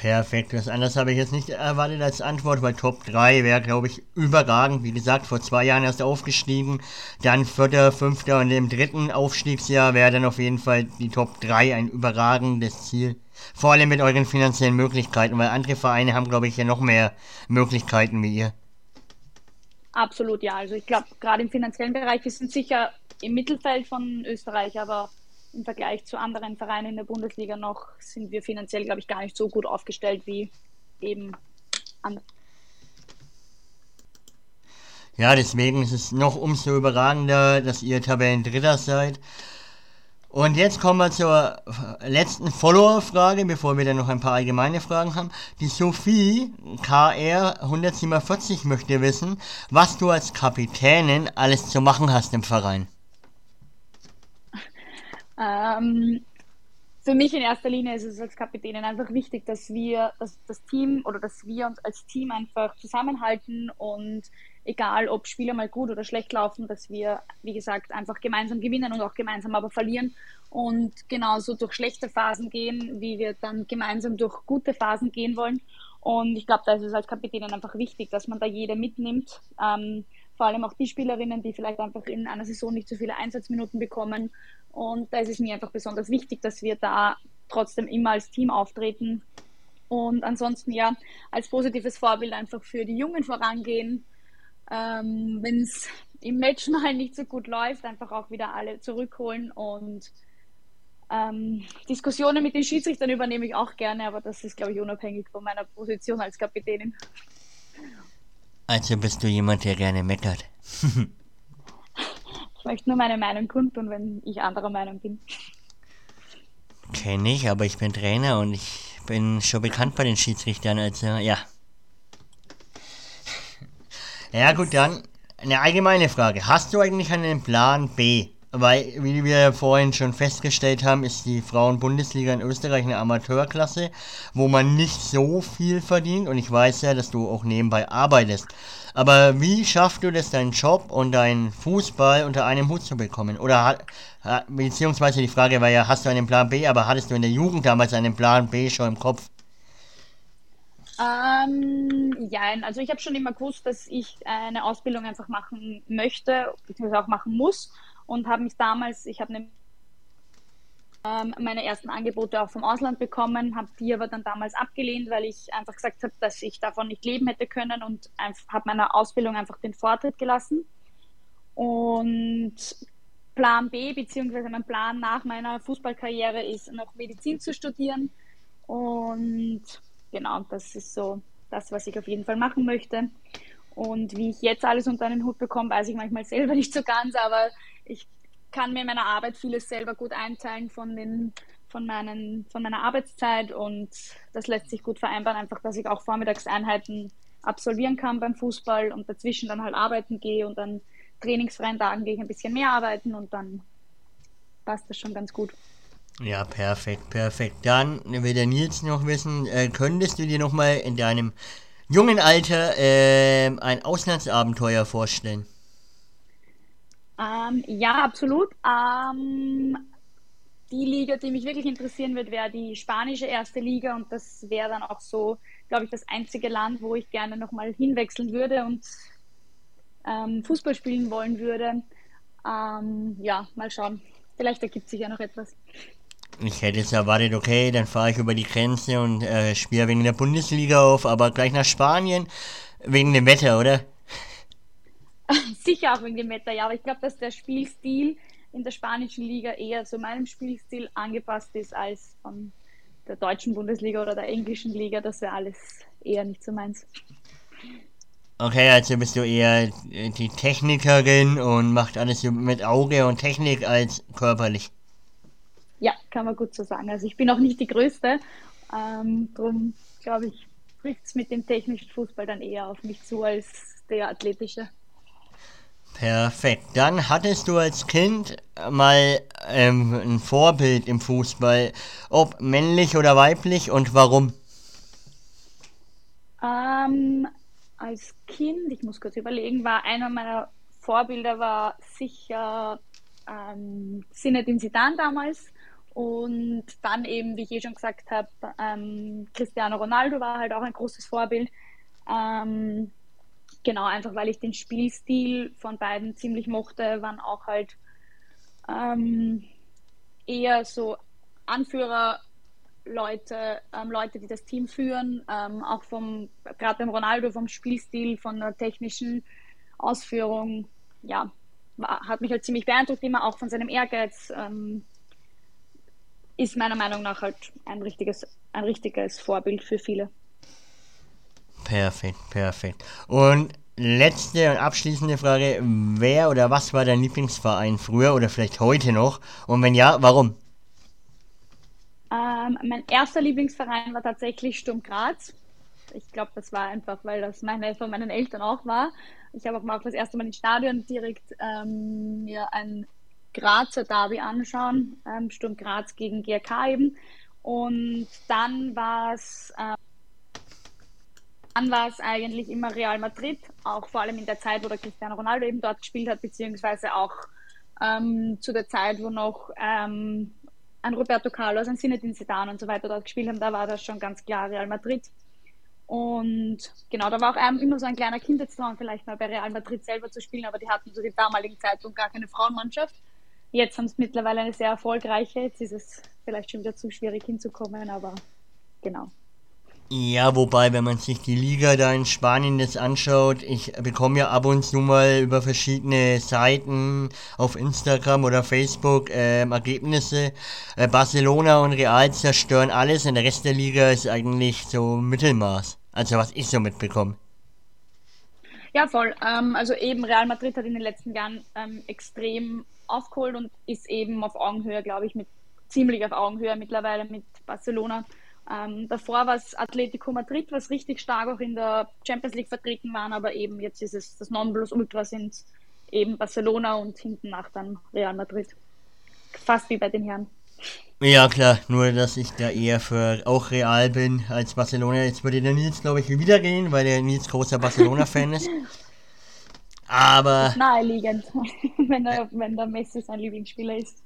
Perfekt, was anderes habe ich jetzt nicht erwartet als Antwort, weil Top 3 wäre, glaube ich, überragend. Wie gesagt, vor zwei Jahren erst aufgestiegen, dann vierter, fünfter und im dritten Aufstiegsjahr wäre dann auf jeden Fall die Top 3 ein überragendes Ziel. Vor allem mit euren finanziellen Möglichkeiten, weil andere Vereine haben, glaube ich, ja noch mehr Möglichkeiten wie ihr. Absolut, ja. Also ich glaube, gerade im finanziellen Bereich, wir sind sicher im Mittelfeld von Österreich, aber im Vergleich zu anderen Vereinen in der Bundesliga noch sind wir finanziell, glaube ich, gar nicht so gut aufgestellt wie eben andere. Ja, deswegen ist es noch umso überragender, dass ihr Tabellendritter seid. Und jetzt kommen wir zur letzten Follower-Frage, bevor wir dann noch ein paar allgemeine Fragen haben. Die Sophie KR 147 möchte wissen, was du als Kapitänin alles zu machen hast im Verein. Ähm, für mich in erster Linie ist es als Kapitänin einfach wichtig, dass wir, dass das Team oder dass wir uns als Team einfach zusammenhalten und egal ob Spiele mal gut oder schlecht laufen, dass wir, wie gesagt, einfach gemeinsam gewinnen und auch gemeinsam aber verlieren und genauso durch schlechte Phasen gehen, wie wir dann gemeinsam durch gute Phasen gehen wollen. Und ich glaube, da ist es als Kapitänin einfach wichtig, dass man da jeder mitnimmt. Ähm, vor allem auch die Spielerinnen, die vielleicht einfach in einer Saison nicht so viele Einsatzminuten bekommen. Und da ist es mir einfach besonders wichtig, dass wir da trotzdem immer als Team auftreten. Und ansonsten ja, als positives Vorbild einfach für die Jungen vorangehen. Ähm, Wenn es im Match [laughs] mal nicht so gut läuft, einfach auch wieder alle zurückholen und ähm, Diskussionen mit den Schiedsrichtern übernehme ich auch gerne, aber das ist, glaube ich, unabhängig von meiner Position als Kapitänin. Also bist du jemand, der gerne meckert. [laughs] ich möchte nur meine Meinung kundtun, wenn ich anderer Meinung bin. Kenne ich, aber ich bin Trainer und ich bin schon bekannt bei den Schiedsrichtern, also ja. Ja gut, dann eine allgemeine Frage. Hast du eigentlich einen Plan B? Weil, wie wir vorhin schon festgestellt haben, ist die Frauen-Bundesliga in Österreich eine Amateurklasse, wo man nicht so viel verdient. Und ich weiß ja, dass du auch nebenbei arbeitest. Aber wie schaffst du das, deinen Job und deinen Fußball unter einem Hut zu bekommen? Oder beziehungsweise die Frage war ja, hast du einen Plan B, aber hattest du in der Jugend damals einen Plan B schon im Kopf? Ähm, ja, also ich habe schon immer gewusst, dass ich eine Ausbildung einfach machen möchte, beziehungsweise auch machen muss und habe mich damals, ich habe ähm, meine ersten Angebote auch vom Ausland bekommen, habe die aber dann damals abgelehnt, weil ich einfach gesagt habe, dass ich davon nicht leben hätte können und habe meiner Ausbildung einfach den Vortritt gelassen. Und Plan B, beziehungsweise mein Plan nach meiner Fußballkarriere ist, noch Medizin zu studieren. Und genau, das ist so das, was ich auf jeden Fall machen möchte. Und wie ich jetzt alles unter einen Hut bekomme, weiß ich manchmal selber [laughs] nicht so ganz, aber ich kann mir in meiner Arbeit vieles selber gut einteilen von, den, von, meinen, von meiner Arbeitszeit und das lässt sich gut vereinbaren, einfach, dass ich auch Vormittagseinheiten absolvieren kann beim Fußball und dazwischen dann halt arbeiten gehe und dann trainingsfreien Tagen gehe ich ein bisschen mehr arbeiten und dann passt das schon ganz gut. Ja, perfekt, perfekt. Dann will der Nils noch wissen, äh, könntest du dir nochmal in deinem jungen Alter äh, ein Auslandsabenteuer vorstellen? Ähm, ja, absolut. Ähm, die Liga, die mich wirklich interessieren wird, wäre die spanische erste Liga und das wäre dann auch so, glaube ich, das einzige Land, wo ich gerne nochmal hinwechseln würde und ähm, Fußball spielen wollen würde. Ähm, ja, mal schauen. Vielleicht ergibt sich ja noch etwas. Ich hätte es erwartet, okay, dann fahre ich über die Grenze und äh, spiele wegen der Bundesliga auf, aber gleich nach Spanien wegen dem Wetter, oder? [laughs] Sicher auch wegen dem Wetter, ja, aber ich glaube, dass der Spielstil in der spanischen Liga eher zu meinem Spielstil angepasst ist als von der deutschen Bundesliga oder der englischen Liga. Das wäre alles eher nicht so meins. Okay, also bist du eher die Technikerin und macht alles mit Auge und Technik als körperlich. Ja, kann man gut so sagen. Also ich bin auch nicht die Größte. Ähm, drum glaube ich, trifft es mit dem technischen Fußball dann eher auf mich zu als der athletische. Perfekt. Dann hattest du als Kind mal ähm, ein Vorbild im Fußball, ob männlich oder weiblich und warum? Ähm, als Kind, ich muss kurz überlegen, war einer meiner Vorbilder war sicher ähm, Zinedine Zidane damals und dann eben, wie ich eh schon gesagt habe, ähm, Cristiano Ronaldo war halt auch ein großes Vorbild. Ähm, genau, einfach weil ich den Spielstil von beiden ziemlich mochte, waren auch halt ähm, eher so Anführer. Leute, ähm, Leute, die das Team führen, ähm, auch vom, gerade beim Ronaldo, vom Spielstil, von der technischen Ausführung, ja, war, hat mich halt ziemlich beeindruckt, immer auch von seinem Ehrgeiz, ähm, ist meiner Meinung nach halt ein richtiges, ein richtiges Vorbild für viele. Perfekt, perfekt. Und letzte und abschließende Frage: Wer oder was war dein Lieblingsverein früher oder vielleicht heute noch? Und wenn ja, warum? Ähm, mein erster Lieblingsverein war tatsächlich Sturm Graz. Ich glaube, das war einfach, weil das meine, von meinen Eltern auch war. Ich habe auch mal das erste Mal ins Stadion direkt ähm, mir ein Grazer Derby anschauen, ähm, Sturm Graz gegen GRK eben. Und dann war es äh, dann war es eigentlich immer Real Madrid, auch vor allem in der Zeit, wo der Cristiano Ronaldo eben dort gespielt hat, beziehungsweise auch ähm, zu der Zeit, wo noch ähm, ein Roberto Carlos, ein Zinedine Zidane und so weiter dort gespielt haben, da war das schon ganz klar Real Madrid. Und genau, da war auch immer so ein kleiner Kindheitstraum, vielleicht mal bei Real Madrid selber zu spielen, aber die hatten zu dem damaligen Zeitpunkt gar keine Frauenmannschaft. Jetzt haben sie mittlerweile eine sehr erfolgreiche. Jetzt ist es vielleicht schon wieder zu schwierig hinzukommen, aber genau. Ja, wobei, wenn man sich die Liga da in Spanien jetzt anschaut, ich bekomme ja ab und zu mal über verschiedene Seiten auf Instagram oder Facebook äh, Ergebnisse. Äh, Barcelona und Real zerstören alles und der Rest der Liga ist eigentlich so Mittelmaß. Also was ich so mitbekomme. Ja, voll. Ähm, also eben Real Madrid hat in den letzten Jahren ähm, extrem aufgeholt und ist eben auf Augenhöhe, glaube ich, mit ziemlich auf Augenhöhe mittlerweile mit Barcelona. Ähm, davor war es Atletico Madrid, was richtig stark auch in der Champions League vertreten waren, aber eben jetzt ist es das Nonplusultra sind eben Barcelona und hinten nach dann Real Madrid. Fast wie bei den Herren. Ja, klar, nur dass ich da eher für auch Real bin als Barcelona. Jetzt würde der Nils, glaube ich, wieder gehen, weil der Nils großer Barcelona-Fan ist. Aber. Naheliegend, [laughs] wenn, der, wenn der Messi sein Lieblingsspieler ist.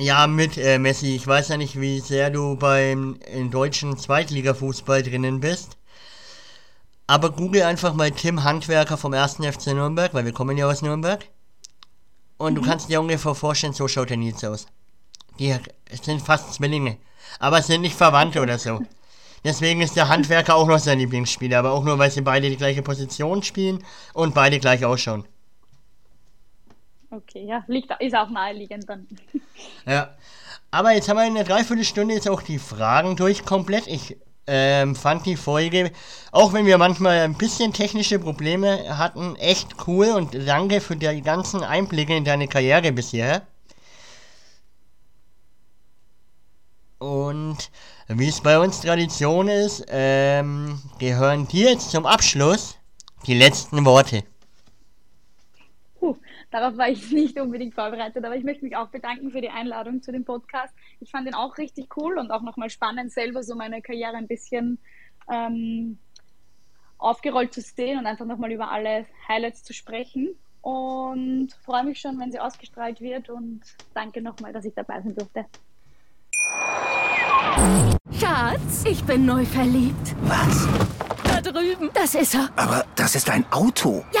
Ja, mit äh, Messi. Ich weiß ja nicht, wie sehr du beim deutschen Zweitligafußball drinnen bist. Aber google einfach mal Tim Handwerker vom 1. FC Nürnberg, weil wir kommen ja aus Nürnberg. Und mhm. du kannst dir ungefähr vorstellen, so schaut der Nils aus. Die sind fast Zwillinge. Aber sind nicht Verwandte oder so. Deswegen ist der Handwerker auch noch sein Lieblingsspieler, aber auch nur, weil sie beide die gleiche Position spielen und beide gleich ausschauen. Okay, ja, liegt, ist auch naheliegend dann. Ja. Aber jetzt haben wir in der Dreiviertelstunde jetzt auch die Fragen durch komplett. Ich ähm, fand die Folge, auch wenn wir manchmal ein bisschen technische Probleme hatten, echt cool und danke für die ganzen Einblicke in deine Karriere bisher. Und wie es bei uns Tradition ist, ähm, gehören dir jetzt zum Abschluss die letzten Worte. Puh, darauf war ich [laughs] nicht unbedingt vorbereitet, aber ich möchte mich auch bedanken für die Einladung zu dem Podcast. Ich fand ihn auch richtig cool und auch nochmal spannend, selber so meine Karriere ein bisschen ähm, aufgerollt zu sehen und einfach nochmal über alle Highlights zu sprechen. Und freue mich schon, wenn sie ausgestrahlt wird und danke nochmal, dass ich dabei sein durfte. Schatz, ich bin neu verliebt. Was? Da drüben. Das ist er. Aber das ist ein Auto. Ja,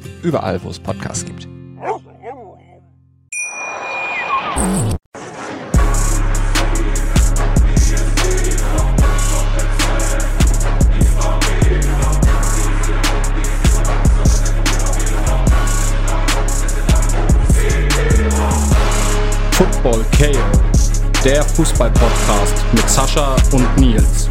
Überall, wo es Podcasts gibt. Football KO, der Fußball-Podcast mit Sascha und Nils.